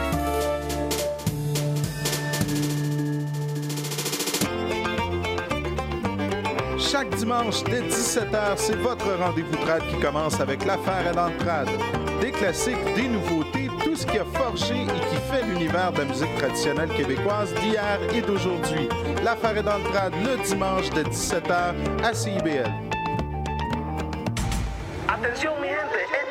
Dimanche dès 17h, c'est votre rendez-vous trad qui commence avec l'affaire à l'entrade. Des classiques, des nouveautés, tout ce qui a forgé et qui fait l'univers de la musique traditionnelle québécoise d'hier et d'aujourd'hui. L'affaire est dans le dimanche de 17h à CIBL. Gente,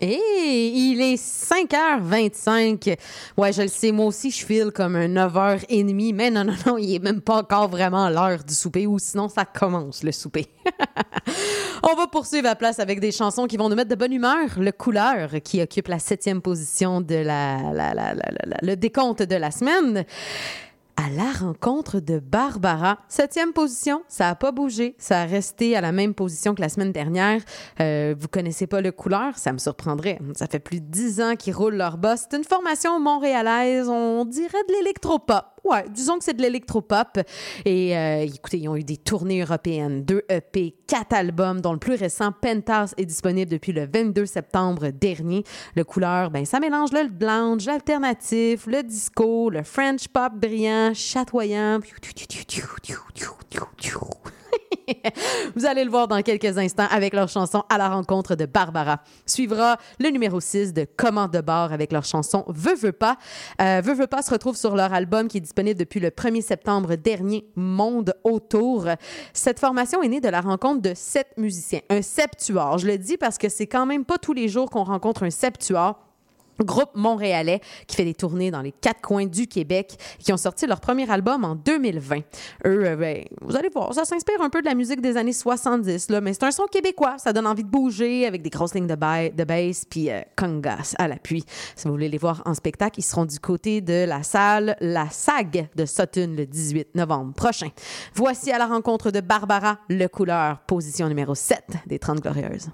Et il est 5h25. Ouais, je le sais, moi aussi, je file comme un 9h30. Mais non, non, non, il est même pas encore vraiment l'heure du souper ou sinon ça commence le souper. On va poursuivre la place avec des chansons qui vont nous mettre de bonne humeur. Le Couleur, qui occupe la septième position de la, la- la- la- le décompte de la semaine. À la rencontre de Barbara. Septième position, ça n'a pas bougé. Ça a resté à la même position que la semaine dernière. Euh, vous connaissez pas le couleur? Ça me surprendrait. Ça fait plus de dix ans qu'ils roulent leur boss. C'est une formation montréalaise, on dirait de l'électropop. Ouais, disons que c'est de l'électropop. Et euh, écoutez, ils ont eu des tournées européennes, deux EP, quatre albums, dont le plus récent, Pentas, est disponible depuis le 22 septembre dernier. Le couleur, ben, ça mélange le blanche, l'alternatif, le disco, le French pop brillant, chatoyant. Vous allez le voir dans quelques instants avec leur chanson À la rencontre de Barbara. Suivra le numéro 6 de Commande de bord avec leur chanson Veux, veux pas. Euh, veux, veux pas se retrouve sur leur album qui est disponible depuis le 1er septembre dernier, Monde autour. Cette formation est née de la rencontre de sept musiciens, un septuor. Je le dis parce que c'est quand même pas tous les jours qu'on rencontre un septuor groupe montréalais qui fait des tournées dans les quatre coins du Québec, qui ont sorti leur premier album en 2020. Eux, euh, ben, vous allez voir, ça s'inspire un peu de la musique des années 70, là, mais c'est un son québécois. Ça donne envie de bouger avec des grosses lignes de, ba- de puis euh, congas à l'appui. Si vous voulez les voir en spectacle, ils seront du côté de la salle La SAG de Sutton le 18 novembre prochain. Voici à la rencontre de Barbara Le Couleur, position numéro 7 des 30 Glorieuses.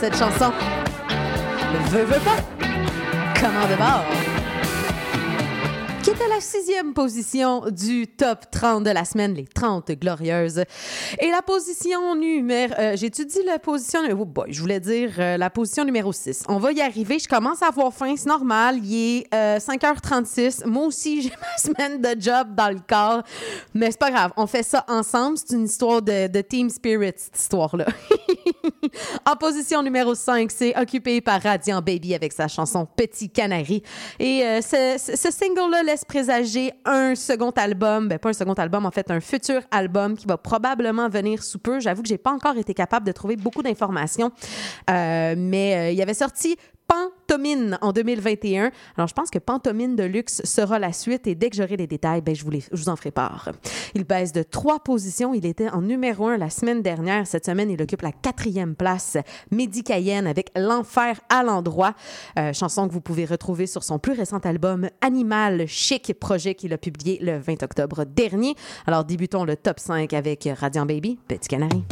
Cette chanson. Veux, veux pas. Comment de bord? Qui est à la sixième position du top 30 de la semaine, les 30 glorieuses? Et la position numéro... euh, J'ai-tu dit la position... Oh boy, je voulais dire euh, la position numéro 6. On va y arriver. Je commence à avoir faim, c'est normal. Il est euh, 5h36. Moi aussi, j'ai ma semaine de job dans le corps. Mais c'est pas grave. On fait ça ensemble. C'est une histoire de team spirit, cette histoire-là. en position numéro 5, c'est occupé par Radiant Baby avec sa chanson Petit Canari. Et euh, ce, single-là laisse présager un second album, ben pas un second album, en fait un futur album qui va probablement venir sous peu. J'avoue que j'ai pas encore été capable de trouver beaucoup d'informations, Euh, mais euh, il avait sorti Pantomine en 2021. Alors, je pense que Pantomine de luxe sera la suite et dès que j'aurai les détails, ben, je, vous en ferai part. Il baisse de trois positions. Il était en numéro un la semaine dernière. Cette semaine, il occupe la quatrième place Midi Cayenne avec L'Enfer à l'endroit, euh, chanson que vous pouvez retrouver sur son plus récent album Animal Chic, projet qu'il a publié le 20 octobre dernier. Alors, débutons le top 5 avec Radiant Baby, Petit Canari.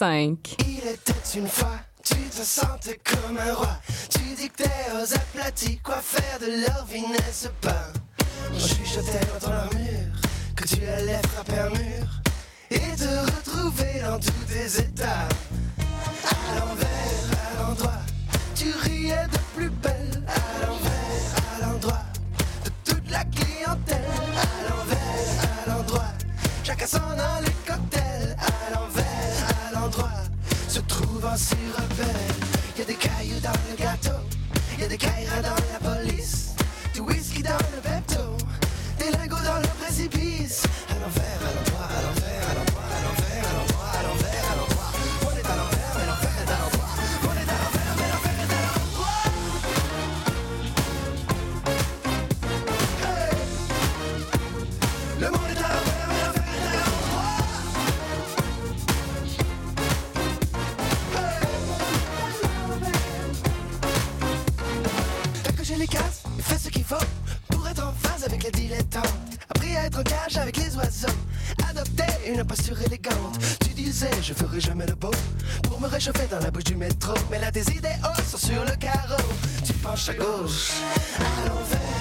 Il était une fois, tu te sentais comme un roi. Tu dictais aux aplatis quoi faire de leur vie, n'est-ce pas? On chuchotait dans ton armure que tu allais frapper un mur et te retrouver dans tous tes états. À l'envers, à l'endroit, tu riais de plus belle. À l'envers, à l'endroit de toute la clientèle. À l'envers, à l'endroit, chacun s'en a les cocktails. Se trouvant si rebelle. Y a des cailloux dans le gâteau, y a des caillas dans la police, du whisky dans le pepto, des lingots dans le précipice. Je ferai jamais le beau pour me réchauffer dans la bouche du métro. Mais là, tes idéaux sont sur le carreau. Tu penches à gauche, à l'envers,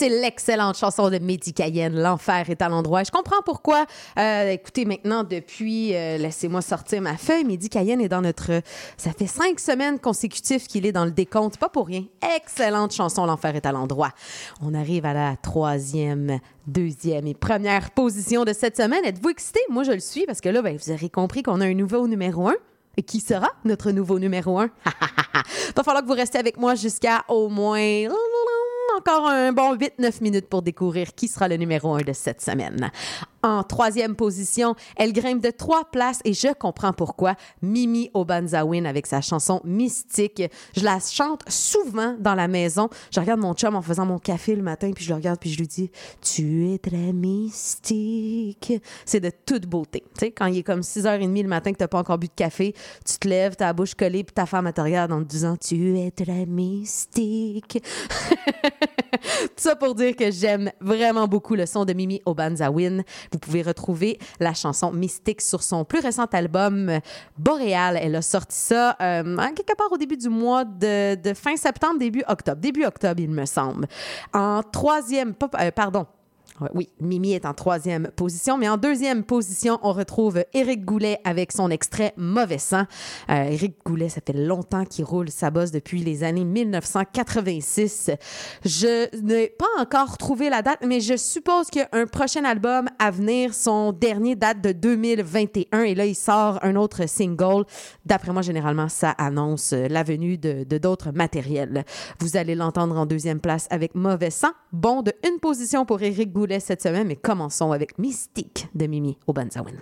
C'est l'excellente chanson de Mehdi Cayenne, L'enfer est à l'endroit. Je comprends pourquoi. Euh, écoutez, maintenant, depuis, euh, laissez-moi sortir ma feuille, Mehdi Cayenne est dans notre... Ça fait cinq semaines consécutives qu'il est dans le décompte, pas pour rien. Excellente chanson, L'enfer est à l'endroit. On arrive à la troisième, deuxième et première position de cette semaine. Êtes-vous excité? Moi, je le suis parce que là, ben, vous aurez compris qu'on a un nouveau numéro un. Et qui sera notre nouveau numéro un? Va falloir que vous restiez avec moi jusqu'à au moins encore un bon 8-9 minutes pour découvrir qui sera le numéro 1 de cette semaine. En troisième position, elle grimpe de trois places et je comprends pourquoi. Mimi Obanzawin avec sa chanson Mystique. Je la chante souvent dans la maison. Je regarde mon chum en faisant mon café le matin puis je le regarde puis je lui dis Tu es très mystique. C'est de toute beauté. Tu sais, quand il est comme 6h30 le matin que tu n'as pas encore bu de café, tu te lèves, la bouche collée puis ta femme elle te regarde en te disant Tu es très mystique. Tout ça pour dire que j'aime vraiment beaucoup le son de Mimi Obanzawin. Vous pouvez retrouver la chanson Mystique sur son plus récent album euh, Boréal. Elle a sorti ça euh, quelque part au début du mois de, fin septembre, début octobre. Début octobre, il me semble. En troisième, euh, pardon, Oui, Mimi est en troisième position, mais en deuxième position, on retrouve Éric Goulet avec son extrait Mauvais sang. Euh, Éric Goulet, ça fait longtemps qu'il roule sa bosse depuis les années 1986. Je n'ai pas encore trouvé la date, mais je suppose qu'il y a un prochain album à venir. Son dernier date de 2021 et là, il sort un autre single. D'après moi, généralement, ça annonce la venue de d'autres matériels. Vous allez l'entendre en deuxième place avec Mauvais sang. Bon de une position pour Éric Goulet cette semaine, mais commençons avec Mystique de Mimi Obanzawin.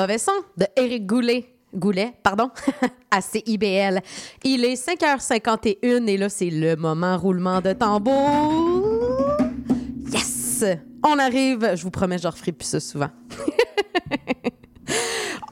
Mauvais son de Éric Goulet. Goulet, pardon, à CIBL. Il est 5h51 et là, c'est le moment roulement de tambour. Yes! On arrive, je vous promets, je referai plus ça souvent.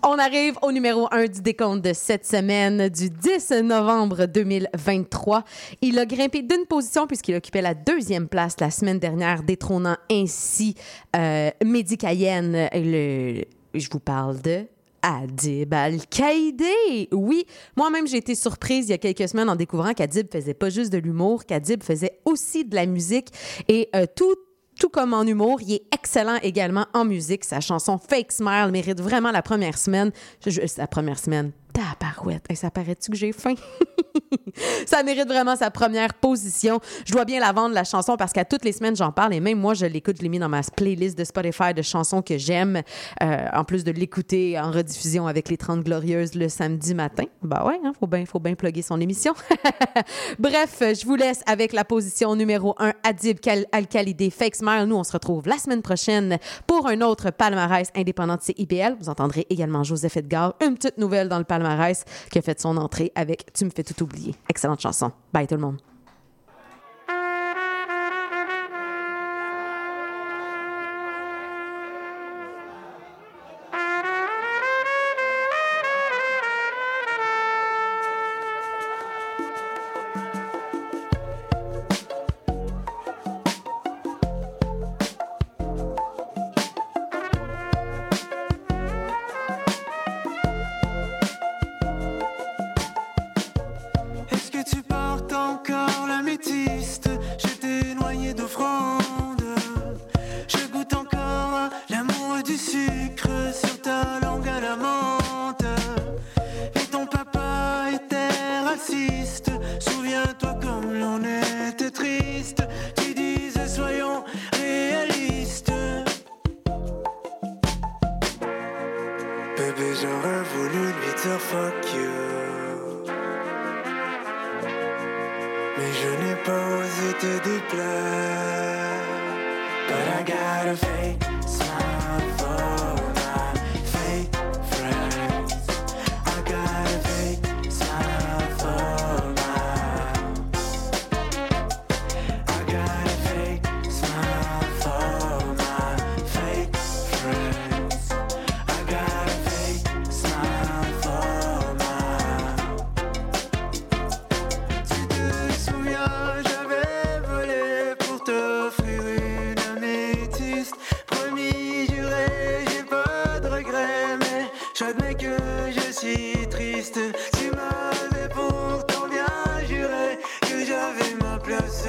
On arrive au numéro 1 du décompte de cette semaine du 10 novembre 2023. Il a grimpé d'une position puisqu'il occupait la deuxième place la semaine dernière, détrônant ainsi euh, Mehdi Cayenne. Le, je vous parle de Adib Al-Qaïdé. Oui, moi-même, j'ai été surprise il y a quelques semaines en découvrant qu'Adib faisait pas juste de l'humour, qu'Adib faisait aussi de la musique et euh, tout tout comme en humour, il est excellent également en musique. Sa chanson Fake Smile mérite vraiment la première semaine. La première semaine. Tabarouette. Hey, ça paraît-tu que j'ai faim? ça mérite vraiment sa première position. Je dois bien la vendre, la chanson, parce qu'à toutes les semaines, j'en parle. Et même moi, je l'écoute. Je l'ai mis dans ma playlist de Spotify de chansons que j'aime. euh, en plus de l'écouter en rediffusion avec les 30 Glorieuses le samedi matin. Bah ouais, hein, faut bien faut bien plugger son émission. Bref, je vous laisse avec la position numéro 1, Adib Al-Khalidé, Fake Smile. Nous, on se retrouve la semaine prochaine pour un autre palmarès indépendant de CIBL. Vous entendrez également Joseph Edgar, une petite nouvelle dans le palmarès qui a fait son entrée avec Tu me fais tout oublier. Excellente chanson. Bye tout le monde. Je que je suis triste. Tu m'avais pourtant bien juré que j'avais ma place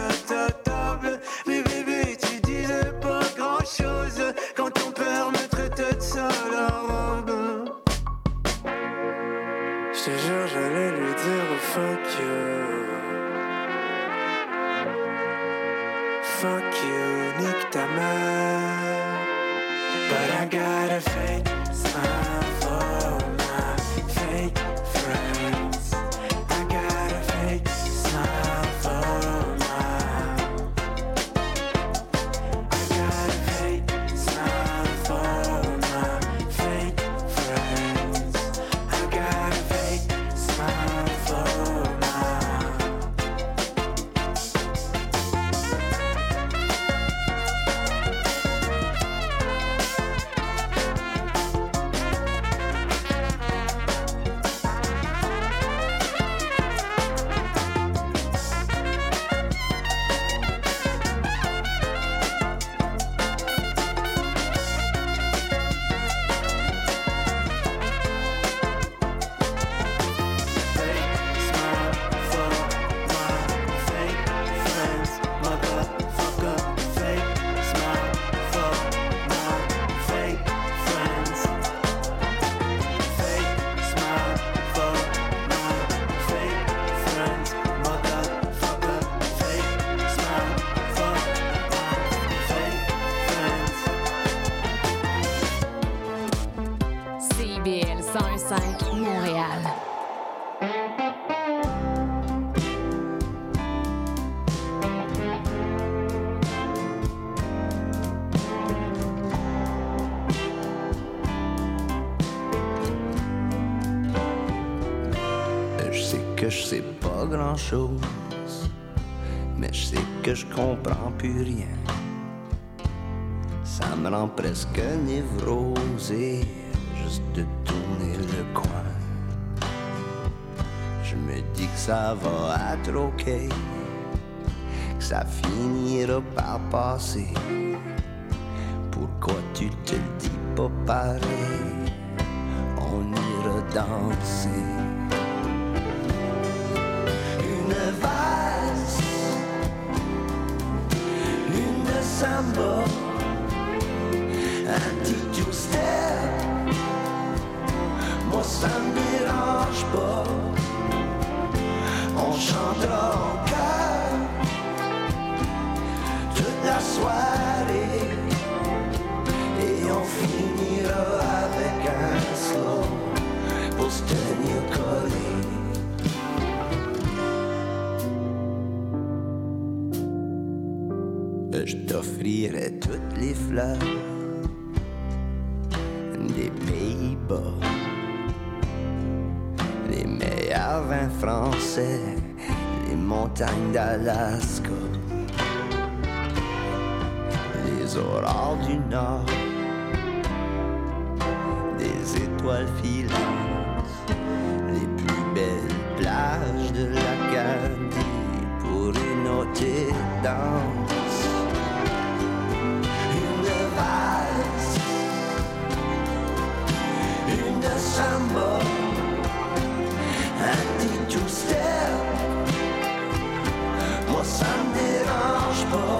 presque névrosé juste de tourner le coin. Je me dis que ça va être ok, que ça finira par passer. chantera encore toute la soirée et on finira avec un slow pour se tenir collé. Je t'offrirai toutes les fleurs des Pays-Bas, les meilleurs vins français montagnes d'Alaska, les aurores du Nord, des étoiles filantes, les plus belles plages de l'Acadie. Pour une noter dans Oh.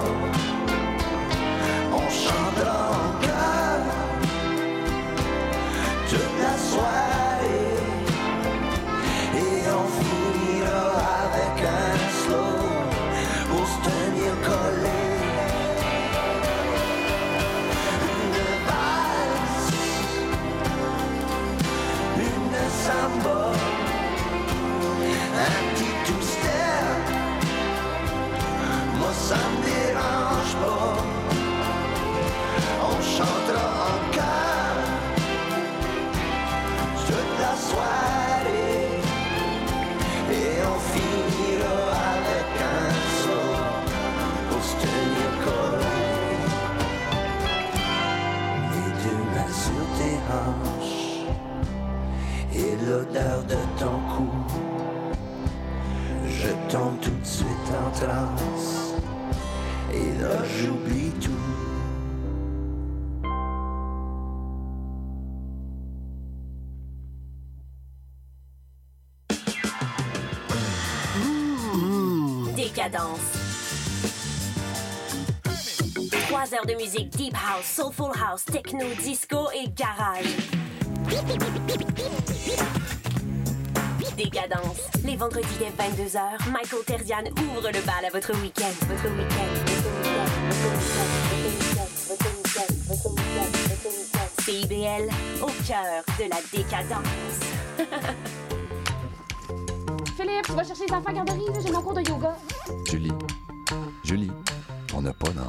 Décadence. Trois heures de musique deep house, soulful house, techno, disco et garage. Décadence. Les vendredis dès 22h, Michael Terzian ouvre le bal à. Votre week-end. Votre week-end. CIBL, au cœur de la décadence. Philippe, tu vas chercher les enfants à garderie, j'ai mon cours de yoga. Julie, Julie, on n'a pas d'enfant.